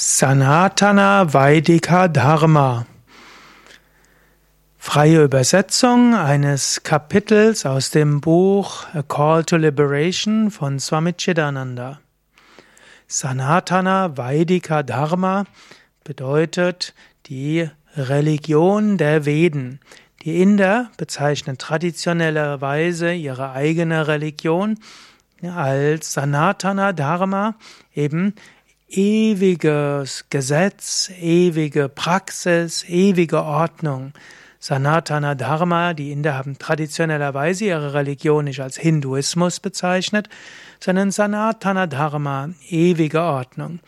Sanatana Vaidika Dharma. Freie Übersetzung eines Kapitels aus dem Buch A Call to Liberation von Swami Chidananda. Sanatana Vaidika Dharma bedeutet die Religion der Veden. Die Inder bezeichnen traditionellerweise ihre eigene Religion als Sanatana Dharma, eben ewiges Gesetz, ewige Praxis, ewige Ordnung. Sanatana Dharma, die Inder haben traditionellerweise ihre Religion nicht als Hinduismus bezeichnet, sondern Sanatana Dharma, ewige Ordnung.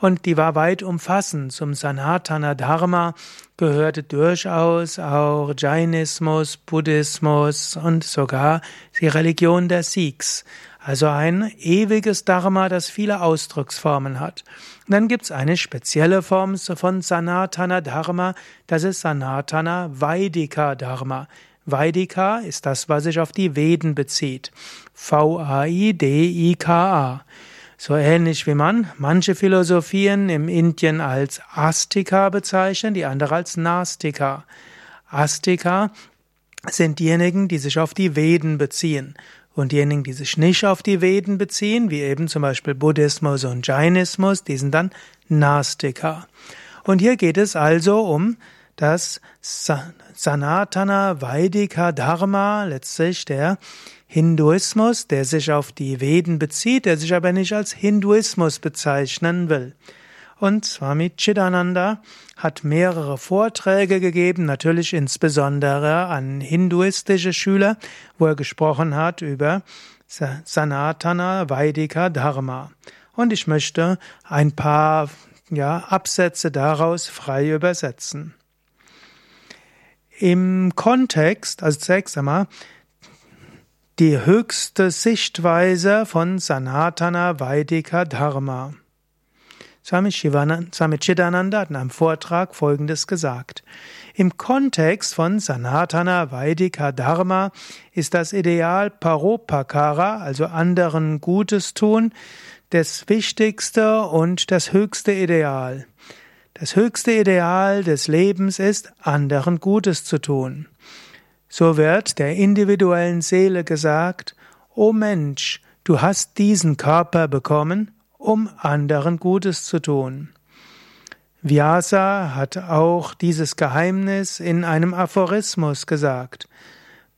Und die war weit umfassend. Zum Sanatana Dharma gehörte durchaus auch Jainismus, Buddhismus und sogar die Religion der Sikhs. Also ein ewiges Dharma, das viele Ausdrucksformen hat. Und dann gibt's eine spezielle Form von Sanatana Dharma, das ist Sanatana Vaidika Dharma. Vaidika ist das, was sich auf die Veden bezieht. V-A-I-D-I-K-A. So ähnlich wie man manche Philosophien im Indien als Astika bezeichnen, die andere als Nastika. Astika sind diejenigen, die sich auf die Veden beziehen. Und diejenigen, die sich nicht auf die Veden beziehen, wie eben zum Beispiel Buddhismus und Jainismus, die sind dann Nastika. Und hier geht es also um das Sanatana Vaidika Dharma, letztlich der Hinduismus, der sich auf die Veden bezieht, der sich aber nicht als Hinduismus bezeichnen will. Und Swami Chidananda hat mehrere Vorträge gegeben, natürlich insbesondere an hinduistische Schüler, wo er gesprochen hat über Sanatana Vaidika Dharma. Und ich möchte ein paar ja, Absätze daraus frei übersetzen. Im Kontext, also zunächst einmal, die höchste Sichtweise von Sanatana Vaidika Dharma. Swami, Chidananda hat in einem Vortrag Folgendes gesagt. Im Kontext von Sanatana Vaidika Dharma ist das Ideal Paropakara, also anderen Gutes tun, das wichtigste und das höchste Ideal. Das höchste Ideal des Lebens ist, anderen Gutes zu tun. So wird der individuellen Seele gesagt, O Mensch, du hast diesen Körper bekommen, um anderen Gutes zu tun. Vyasa hat auch dieses Geheimnis in einem Aphorismus gesagt.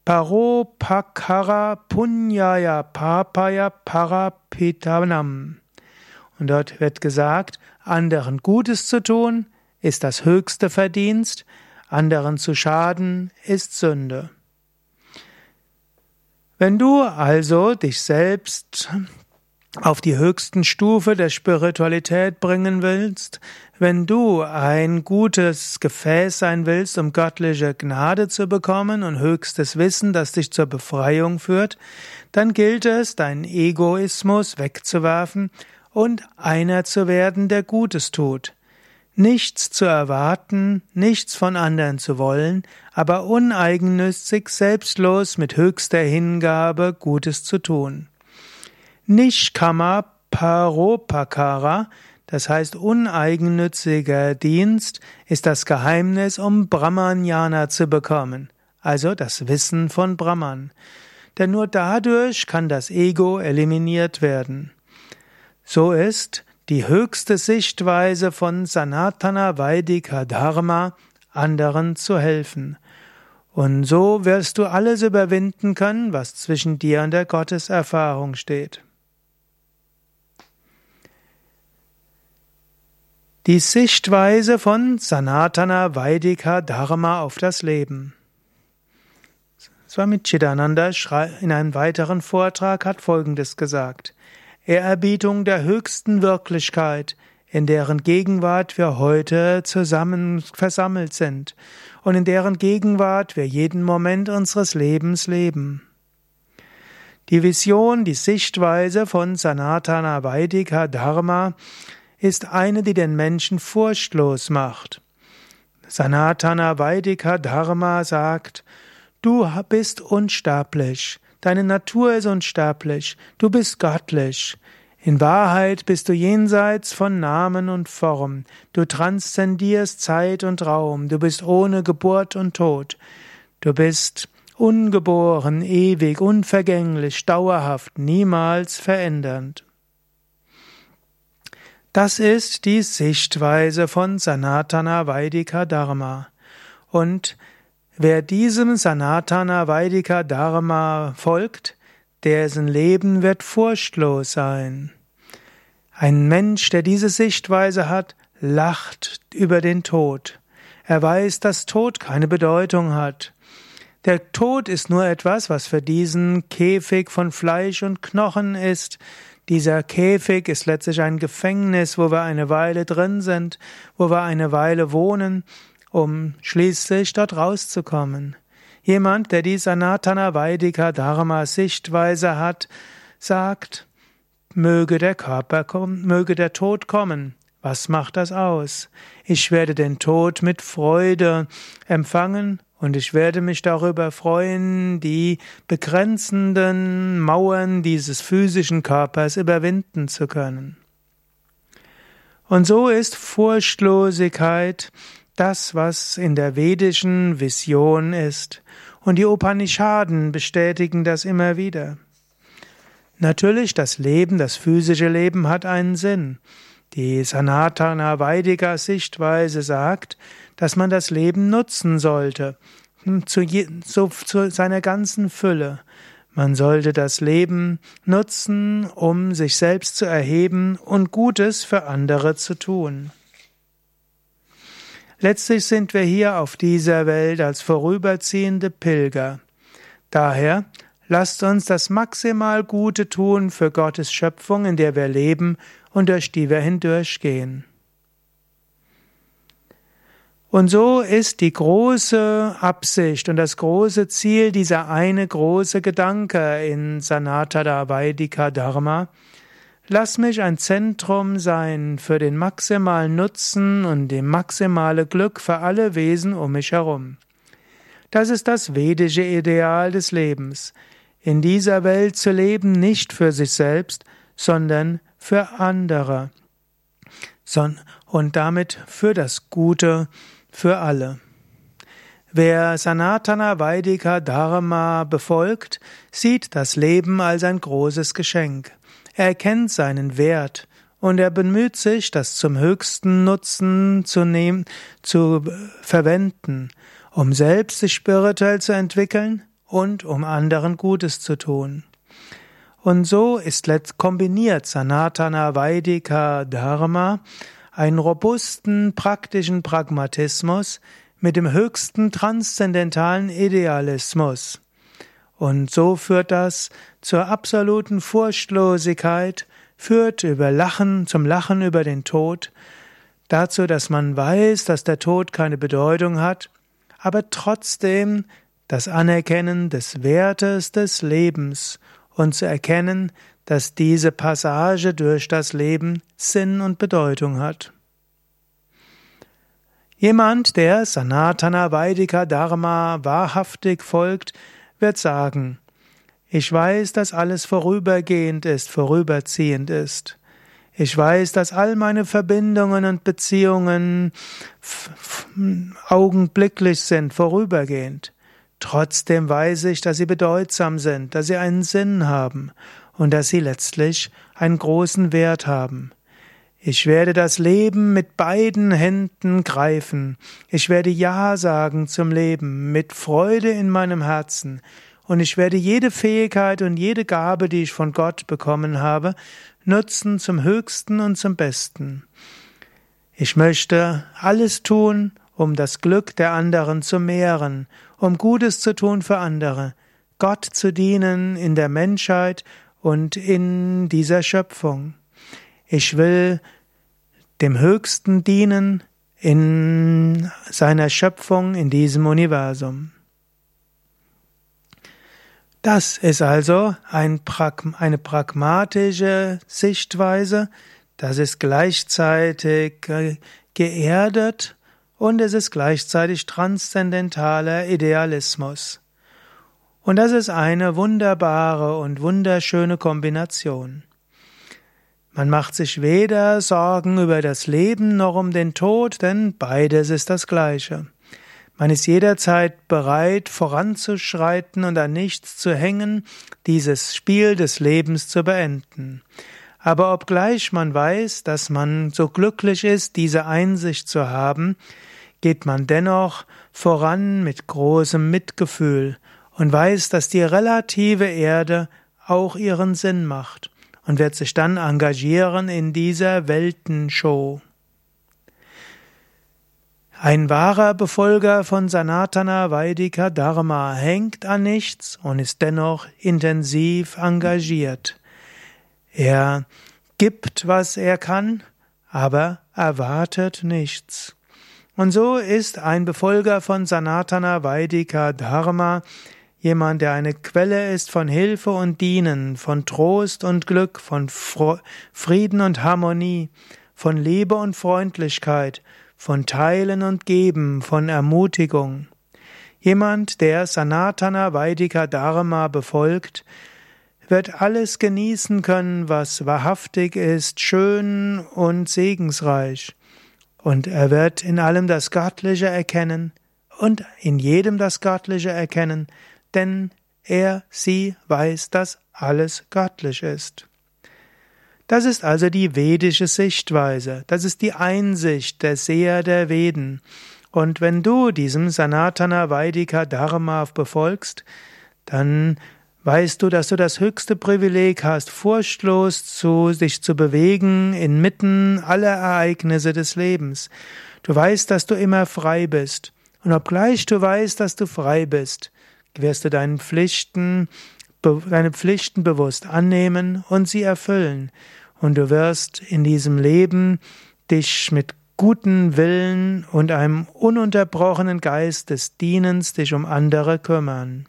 Paro pakara punyaya papaya parapitanam. Und dort wird gesagt, anderen Gutes zu tun ist das höchste Verdienst, anderen zu schaden ist Sünde. Wenn du also dich selbst auf die höchsten Stufe der Spiritualität bringen willst, wenn du ein gutes Gefäß sein willst, um göttliche Gnade zu bekommen und höchstes Wissen, das dich zur Befreiung führt, dann gilt es, deinen Egoismus wegzuwerfen und einer zu werden, der Gutes tut. Nichts zu erwarten, nichts von anderen zu wollen, aber uneigennützig, selbstlos mit höchster Hingabe Gutes zu tun. Nishkama Paropakara, das heißt uneigennütziger Dienst, ist das Geheimnis, um Brahmanyana zu bekommen, also das Wissen von Brahman. Denn nur dadurch kann das Ego eliminiert werden. So ist die höchste Sichtweise von Sanatana Vaidika Dharma, anderen zu helfen. Und so wirst du alles überwinden können, was zwischen dir und der Gotteserfahrung steht. Die Sichtweise von Sanatana Vaidika Dharma auf das Leben. Swami Chidananda in einem weiteren Vortrag hat Folgendes gesagt. Ehrerbietung der höchsten Wirklichkeit, in deren Gegenwart wir heute zusammen versammelt sind und in deren Gegenwart wir jeden Moment unseres Lebens leben. Die Vision, die Sichtweise von Sanatana Vaidika Dharma ist eine, die den Menschen furchtlos macht. Sanatana Vaidika Dharma sagt, du bist unsterblich, deine Natur ist unsterblich, du bist göttlich. In Wahrheit bist du jenseits von Namen und Form, du transzendierst Zeit und Raum, du bist ohne Geburt und Tod, du bist ungeboren, ewig, unvergänglich, dauerhaft, niemals verändernd. Das ist die Sichtweise von Sanatana Vaidika Dharma. Und wer diesem Sanatana Vaidika Dharma folgt, dessen Leben wird furchtlos sein. Ein Mensch, der diese Sichtweise hat, lacht über den Tod. Er weiß, dass Tod keine Bedeutung hat. Der Tod ist nur etwas, was für diesen Käfig von Fleisch und Knochen ist. Dieser Käfig ist letztlich ein Gefängnis, wo wir eine Weile drin sind, wo wir eine Weile wohnen, um schließlich dort rauszukommen. Jemand, der die Sanatana Vaidika Dharma Sichtweise hat, sagt, möge der Körper kommen, möge der Tod kommen. Was macht das aus? Ich werde den Tod mit Freude empfangen und ich werde mich darüber freuen, die begrenzenden Mauern dieses physischen Körpers überwinden zu können. Und so ist Furchtlosigkeit das, was in der vedischen Vision ist. Und die Upanishaden bestätigen das immer wieder. Natürlich, das Leben, das physische Leben hat einen Sinn. Die Sanatana Vaidika Sichtweise sagt, dass man das Leben nutzen sollte, hm, zu, je, so, zu seiner ganzen Fülle. Man sollte das Leben nutzen, um sich selbst zu erheben und Gutes für andere zu tun. Letztlich sind wir hier auf dieser Welt als vorüberziehende Pilger. Daher lasst uns das maximal Gute tun für Gottes Schöpfung, in der wir leben und durch die wir hindurchgehen. Und so ist die große Absicht und das große Ziel dieser eine große Gedanke in Sanatada Vaidika Dharma. Lass mich ein Zentrum sein für den maximalen Nutzen und dem maximale Glück für alle Wesen um mich herum. Das ist das vedische Ideal des Lebens. In dieser Welt zu leben nicht für sich selbst, sondern für andere und damit für das Gute für alle. Wer Sanatana Vaidika Dharma befolgt, sieht das Leben als ein großes Geschenk. Er erkennt seinen Wert und er bemüht sich, das zum höchsten Nutzen zu nehmen, zu verwenden, um selbst sich spirituell zu entwickeln und um anderen Gutes zu tun. Und so ist kombiniert Sanatana Vaidika Dharma einen robusten, praktischen Pragmatismus mit dem höchsten transzendentalen Idealismus. Und so führt das zur absoluten Furchtlosigkeit, führt über Lachen, zum Lachen über den Tod, dazu, dass man weiß, dass der Tod keine Bedeutung hat, aber trotzdem das Anerkennen des Wertes des Lebens und zu erkennen, dass diese Passage durch das Leben Sinn und Bedeutung hat. Jemand, der Sanatana Vaidika Dharma wahrhaftig folgt, wird sagen, ich weiß, dass alles vorübergehend ist, vorüberziehend ist. Ich weiß, dass all meine Verbindungen und Beziehungen augenblicklich sind, vorübergehend. Trotzdem weiß ich, dass sie bedeutsam sind, dass sie einen Sinn haben und dass sie letztlich einen großen Wert haben. Ich werde das Leben mit beiden Händen greifen. Ich werde Ja sagen zum Leben mit Freude in meinem Herzen. Und ich werde jede Fähigkeit und jede Gabe, die ich von Gott bekommen habe, nutzen zum Höchsten und zum Besten. Ich möchte alles tun, um das Glück der anderen zu mehren, um Gutes zu tun für andere, Gott zu dienen in der Menschheit und in dieser Schöpfung. Ich will dem Höchsten dienen in seiner Schöpfung, in diesem Universum. Das ist also ein eine pragmatische Sichtweise, das ist gleichzeitig geerdet und es ist gleichzeitig transzendentaler Idealismus. Und das ist eine wunderbare und wunderschöne Kombination. Man macht sich weder Sorgen über das Leben noch um den Tod, denn beides ist das Gleiche. Man ist jederzeit bereit, voranzuschreiten und an nichts zu hängen, dieses Spiel des Lebens zu beenden. Aber obgleich man weiß, dass man so glücklich ist, diese Einsicht zu haben, geht man dennoch voran mit großem Mitgefühl und weiß, dass die relative Erde auch ihren Sinn macht und wird sich dann engagieren in dieser Weltenshow. Ein wahrer Befolger von Sanatana Vaidika Dharma hängt an nichts und ist dennoch intensiv engagiert. Er gibt, was er kann, aber erwartet nichts. Und so ist ein Befolger von Sanatana Vaidika Dharma jemand, der eine Quelle ist von Hilfe und Dienen, von Trost und Glück, von Frieden und Harmonie, von Liebe und Freundlichkeit, von Teilen und Geben, von Ermutigung. Jemand, der Sanatana Vaidika Dharma befolgt, wird alles genießen können, was wahrhaftig ist, schön und segensreich. Und er wird in allem das Göttliche erkennen und in jedem das Göttliche erkennen, denn er, sie weiß, dass alles göttlich ist. Das ist also die vedische Sichtweise, das ist die Einsicht der Seher der Veden. Und wenn du diesem Sanatana Vaidika Dharma befolgst, dann weißt du, dass du das höchste Privileg hast, furchtlos zu dich zu bewegen inmitten aller Ereignisse des Lebens. Du weißt, dass du immer frei bist. Und obgleich du weißt, dass du frei bist, wirst du deinen Pflichten, deine Pflichten bewusst annehmen und sie erfüllen und du wirst in diesem Leben dich mit guten Willen und einem ununterbrochenen Geist des Dienens dich um andere kümmern.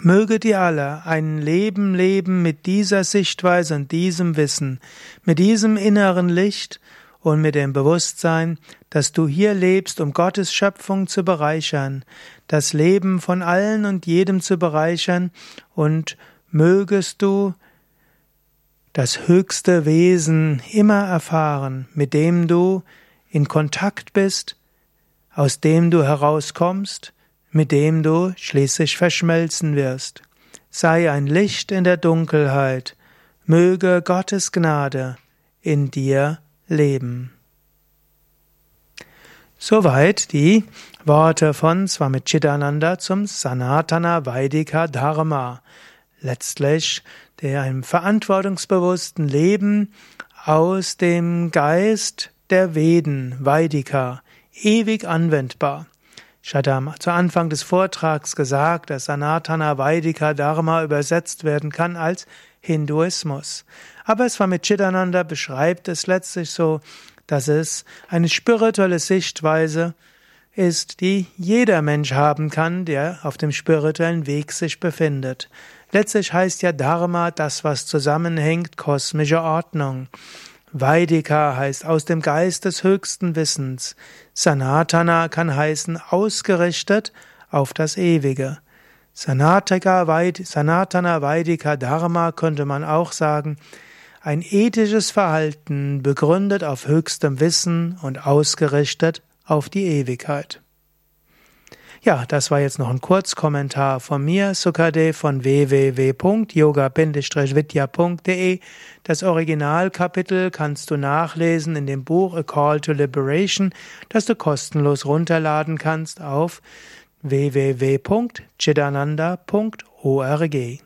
Möge dir alle ein Leben leben mit dieser Sichtweise und diesem Wissen, mit diesem inneren Licht und mit dem Bewusstsein, dass du hier lebst, um Gottes Schöpfung zu bereichern, das Leben von allen und jedem zu bereichern und mögest du das höchste Wesen immer erfahren, mit dem du in Kontakt bist, aus dem du herauskommst, mit dem du schließlich verschmelzen wirst. Sei ein Licht in der Dunkelheit, möge Gottes Gnade in dir leben. Soweit die Worte von Swami Chidananda zum Sanatana Vaidika Dharma. Letztlich der einem verantwortungsbewussten Leben aus dem Geist der Veden, Vaidika, ewig anwendbar. Ich hatte zu Anfang des Vortrags gesagt, dass Sanatana Vaidika Dharma übersetzt werden kann als Hinduismus. Aber es war mit Chidananda beschreibt es letztlich so, dass es eine spirituelle Sichtweise ist, die jeder Mensch haben kann, der auf dem spirituellen Weg sich befindet. Letztlich heißt ja Dharma das, was zusammenhängt, kosmische Ordnung. Vaidika heißt aus dem Geist des höchsten Wissens. Sanatana kann heißen ausgerichtet auf das Ewige. Sanatana Vaidika Dharma könnte man auch sagen, ein ethisches Verhalten begründet auf höchstem Wissen und ausgerichtet auf die Ewigkeit. Ja, das war jetzt noch ein Kurzkommentar von mir, Sukade von www.yoga-vidya.de. Das Originalkapitel kannst du nachlesen in dem Buch A Call to Liberation, das du kostenlos runterladen kannst auf www.chidananda.org.